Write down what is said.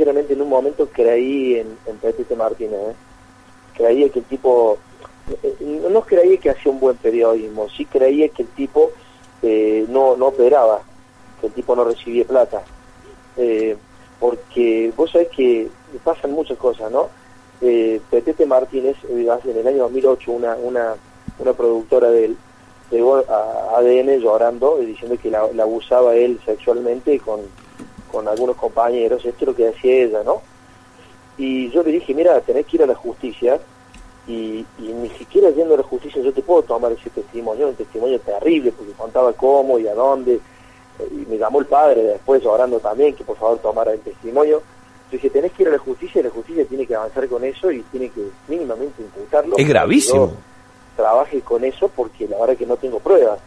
Sinceramente, en un momento creí en, en Petete Martínez. ¿eh? Creía que el tipo, eh, no creía que hacía un buen periodismo, sí creía que el tipo eh, no, no operaba, que el tipo no recibía plata. Eh, porque vos sabés que pasan muchas cosas, ¿no? Eh, Petete Martínez, eh, en el año 2008, una, una, una productora del llegó a ADN llorando y diciendo que la abusaba él sexualmente con, con algunos compañeros, esto es lo que decía ella, ¿no? Y yo le dije, mira, tenés que ir a la justicia y, y ni siquiera yendo a la justicia yo te puedo tomar ese testimonio, un testimonio terrible porque contaba cómo y a dónde, y me llamó el padre después orando también que por favor tomara el testimonio. Yo dije, tenés que ir a la justicia y la justicia tiene que avanzar con eso y tiene que mínimamente intentarlo. Es gravísimo. Trabaje con eso porque la verdad que no tengo pruebas.